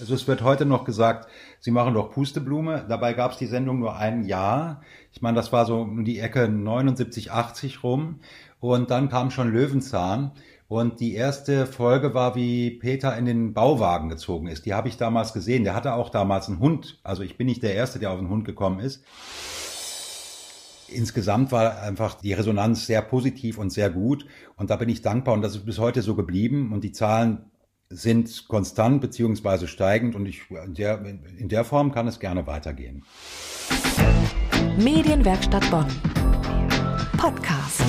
Also es wird heute noch gesagt, Sie machen doch Pusteblume. Dabei gab es die Sendung nur ein Jahr. Ich meine, das war so um die Ecke 79, 80 rum. Und dann kam schon Löwenzahn. Und die erste Folge war, wie Peter in den Bauwagen gezogen ist. Die habe ich damals gesehen. Der hatte auch damals einen Hund. Also ich bin nicht der Erste, der auf den Hund gekommen ist. Insgesamt war einfach die Resonanz sehr positiv und sehr gut. Und da bin ich dankbar. Und das ist bis heute so geblieben. Und die Zahlen sind konstant beziehungsweise steigend und ich, in, der, in der Form kann es gerne weitergehen. Medienwerkstatt Bonn. Podcast.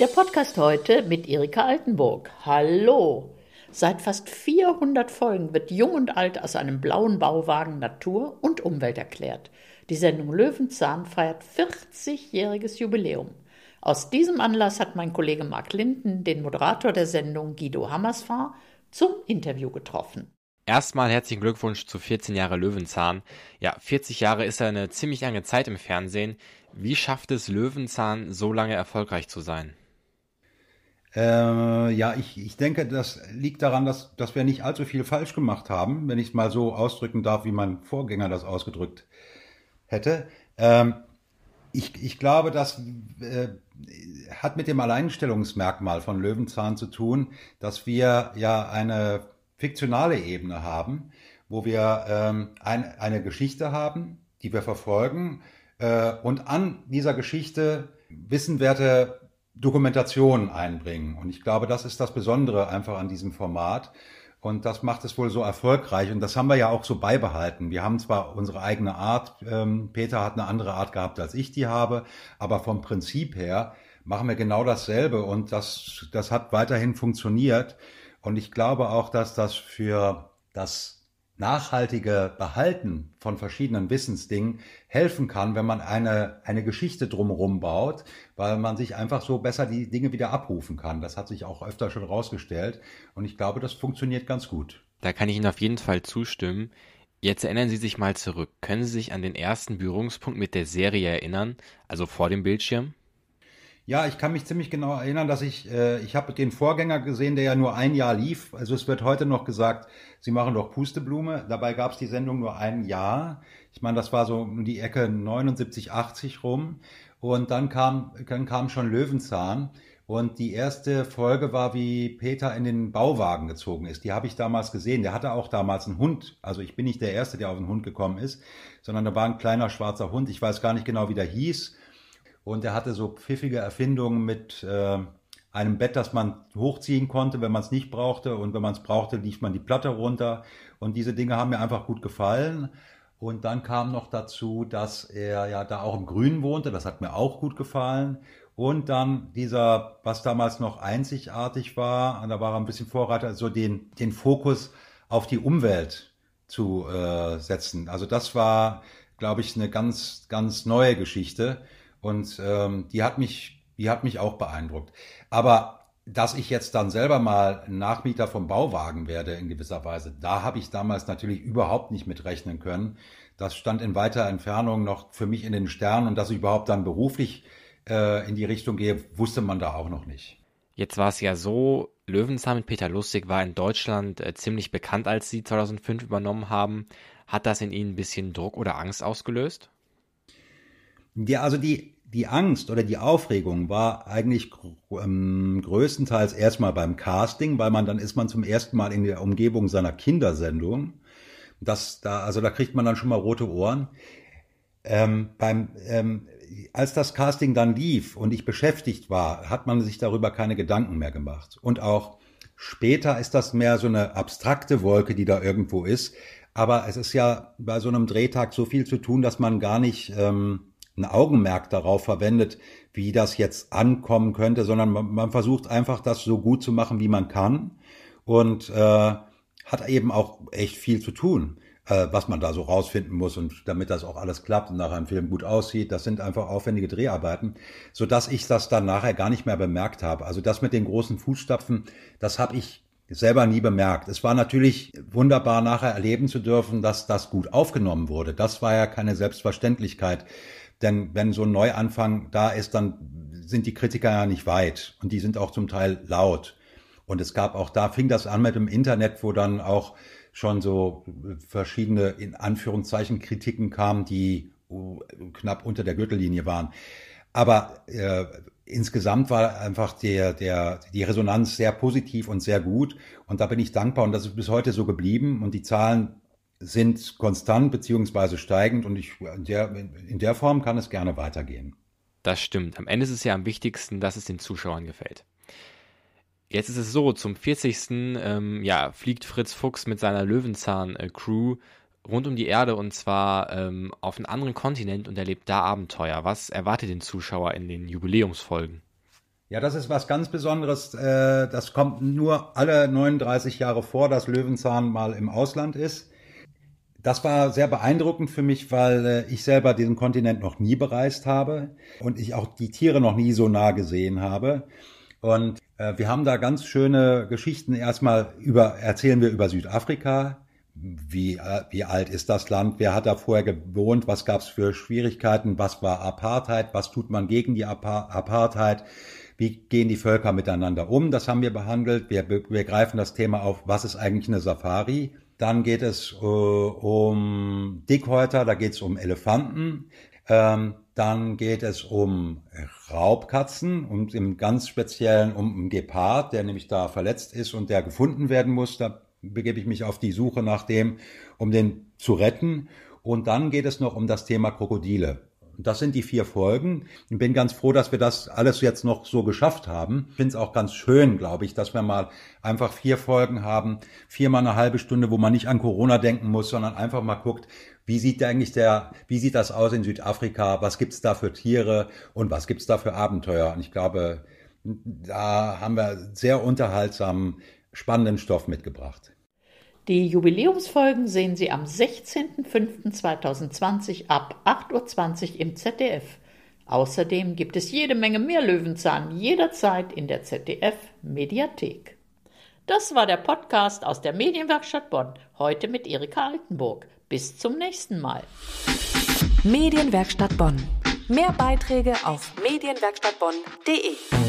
Der Podcast heute mit Erika Altenburg. Hallo. Seit fast 400 Folgen wird Jung und Alt aus einem blauen Bauwagen Natur und Umwelt erklärt. Die Sendung Löwenzahn feiert 40-jähriges Jubiläum. Aus diesem Anlass hat mein Kollege Mark Linden den Moderator der Sendung Guido Hammersfahr zum Interview getroffen. Erstmal herzlichen Glückwunsch zu 14 Jahre Löwenzahn. Ja, 40 Jahre ist ja eine ziemlich lange Zeit im Fernsehen. Wie schafft es Löwenzahn, so lange erfolgreich zu sein? Äh, ja, ich, ich denke, das liegt daran, dass, dass wir nicht allzu viel falsch gemacht haben, wenn ich es mal so ausdrücken darf, wie mein Vorgänger das ausgedrückt hätte. Ähm, ich, ich glaube, das äh, hat mit dem Alleinstellungsmerkmal von Löwenzahn zu tun, dass wir ja eine fiktionale Ebene haben, wo wir ähm, ein, eine Geschichte haben, die wir verfolgen äh, und an dieser Geschichte wissenwerte Dokumentationen einbringen. Und ich glaube, das ist das Besondere einfach an diesem Format. Und das macht es wohl so erfolgreich. Und das haben wir ja auch so beibehalten. Wir haben zwar unsere eigene Art, ähm, Peter hat eine andere Art gehabt, als ich die habe, aber vom Prinzip her machen wir genau dasselbe. Und das, das hat weiterhin funktioniert. Und ich glaube auch, dass das für das nachhaltige Behalten von verschiedenen Wissensdingen helfen kann, wenn man eine, eine Geschichte drumherum baut, weil man sich einfach so besser die Dinge wieder abrufen kann. Das hat sich auch öfter schon rausgestellt und ich glaube, das funktioniert ganz gut. Da kann ich Ihnen auf jeden Fall zustimmen. Jetzt erinnern Sie sich mal zurück. Können Sie sich an den ersten Berührungspunkt mit der Serie erinnern, also vor dem Bildschirm? Ja, ich kann mich ziemlich genau erinnern, dass ich, äh, ich habe den Vorgänger gesehen, der ja nur ein Jahr lief. Also es wird heute noch gesagt, Sie machen doch Pusteblume. Dabei gab es die Sendung nur ein Jahr. Ich meine, das war so um die Ecke 79, 80 rum. Und dann kam, dann kam schon Löwenzahn. Und die erste Folge war, wie Peter in den Bauwagen gezogen ist. Die habe ich damals gesehen. Der hatte auch damals einen Hund. Also ich bin nicht der Erste, der auf den Hund gekommen ist, sondern da war ein kleiner schwarzer Hund. Ich weiß gar nicht genau, wie der hieß. Und er hatte so pfiffige Erfindungen mit äh, einem Bett, das man hochziehen konnte, wenn man es nicht brauchte. Und wenn man es brauchte, lief man die Platte runter. Und diese Dinge haben mir einfach gut gefallen. Und dann kam noch dazu, dass er ja da auch im Grünen wohnte. Das hat mir auch gut gefallen. Und dann dieser, was damals noch einzigartig war, da war er ein bisschen Vorreiter, so den, den Fokus auf die Umwelt zu äh, setzen. Also das war, glaube ich, eine ganz, ganz neue Geschichte. Und ähm, die hat mich, die hat mich auch beeindruckt. Aber dass ich jetzt dann selber mal Nachmieter vom Bauwagen werde in gewisser Weise, da habe ich damals natürlich überhaupt nicht mit rechnen können. Das stand in weiter Entfernung noch für mich in den Sternen und dass ich überhaupt dann beruflich äh, in die Richtung gehe, wusste man da auch noch nicht. Jetzt war es ja so, Löwenzahn mit Peter Lustig war in Deutschland äh, ziemlich bekannt, als sie 2005 übernommen haben. Hat das in Ihnen ein bisschen Druck oder Angst ausgelöst? Ja, also die, die Angst oder die Aufregung war eigentlich ähm, größtenteils erstmal beim Casting, weil man dann ist man zum ersten Mal in der Umgebung seiner Kindersendung. Das da, also da kriegt man dann schon mal rote Ohren. Ähm, beim, ähm, als das Casting dann lief und ich beschäftigt war, hat man sich darüber keine Gedanken mehr gemacht. Und auch später ist das mehr so eine abstrakte Wolke, die da irgendwo ist. Aber es ist ja bei so einem Drehtag so viel zu tun, dass man gar nicht ähm, ein Augenmerk darauf verwendet, wie das jetzt ankommen könnte, sondern man, man versucht einfach, das so gut zu machen, wie man kann und äh, hat eben auch echt viel zu tun, äh, was man da so rausfinden muss und damit das auch alles klappt und nachher ein Film gut aussieht. Das sind einfach aufwendige Dreharbeiten, so dass ich das dann nachher gar nicht mehr bemerkt habe. Also das mit den großen Fußstapfen, das habe ich selber nie bemerkt. Es war natürlich wunderbar nachher erleben zu dürfen, dass das gut aufgenommen wurde. Das war ja keine Selbstverständlichkeit. Denn wenn so ein Neuanfang da ist, dann sind die Kritiker ja nicht weit und die sind auch zum Teil laut. Und es gab auch da, fing das an mit dem Internet, wo dann auch schon so verschiedene, in Anführungszeichen, Kritiken kamen, die knapp unter der Gürtellinie waren. Aber äh, insgesamt war einfach der, der, die Resonanz sehr positiv und sehr gut. Und da bin ich dankbar und das ist bis heute so geblieben. Und die Zahlen sind konstant beziehungsweise steigend und ich, in, der, in der Form kann es gerne weitergehen. Das stimmt. Am Ende ist es ja am wichtigsten, dass es den Zuschauern gefällt. Jetzt ist es so, zum 40. Ähm, ja, fliegt Fritz Fuchs mit seiner Löwenzahn-Crew rund um die Erde und zwar ähm, auf einen anderen Kontinent und erlebt da Abenteuer. Was erwartet den Zuschauer in den Jubiläumsfolgen? Ja, das ist was ganz Besonderes. Äh, das kommt nur alle 39 Jahre vor, dass Löwenzahn mal im Ausland ist. Das war sehr beeindruckend für mich, weil äh, ich selber diesen Kontinent noch nie bereist habe und ich auch die Tiere noch nie so nah gesehen habe. Und äh, wir haben da ganz schöne Geschichten. Erstmal über, erzählen wir über Südafrika. Wie, äh, wie alt ist das Land? Wer hat da vorher gewohnt? Was gab es für Schwierigkeiten? Was war Apartheid? Was tut man gegen die Apartheid? Wie gehen die Völker miteinander um? Das haben wir behandelt. Wir, wir greifen das Thema auf, was ist eigentlich eine Safari? Dann geht es äh, um Dickhäuter, da geht es um Elefanten. Ähm, dann geht es um Raubkatzen und im ganz speziellen um einen Gepard, der nämlich da verletzt ist und der gefunden werden muss. Da begebe ich mich auf die Suche nach dem, um den zu retten. Und dann geht es noch um das Thema Krokodile. Das sind die vier Folgen. Ich bin ganz froh, dass wir das alles jetzt noch so geschafft haben. Ich finde es auch ganz schön, glaube ich, dass wir mal einfach vier Folgen haben, viermal eine halbe Stunde, wo man nicht an Corona denken muss, sondern einfach mal guckt, wie sieht eigentlich der, wie sieht das aus in Südafrika? Was gibt's da für Tiere und was gibt's da für Abenteuer? Und ich glaube, da haben wir sehr unterhaltsamen, spannenden Stoff mitgebracht. Die Jubiläumsfolgen sehen Sie am 16.05.2020 ab 8.20 Uhr im ZDF. Außerdem gibt es jede Menge mehr Löwenzahn jederzeit in der ZDF Mediathek. Das war der Podcast aus der Medienwerkstatt Bonn, heute mit Erika Altenburg. Bis zum nächsten Mal. Medienwerkstatt Bonn. Mehr Beiträge auf medienwerkstattbonn.de.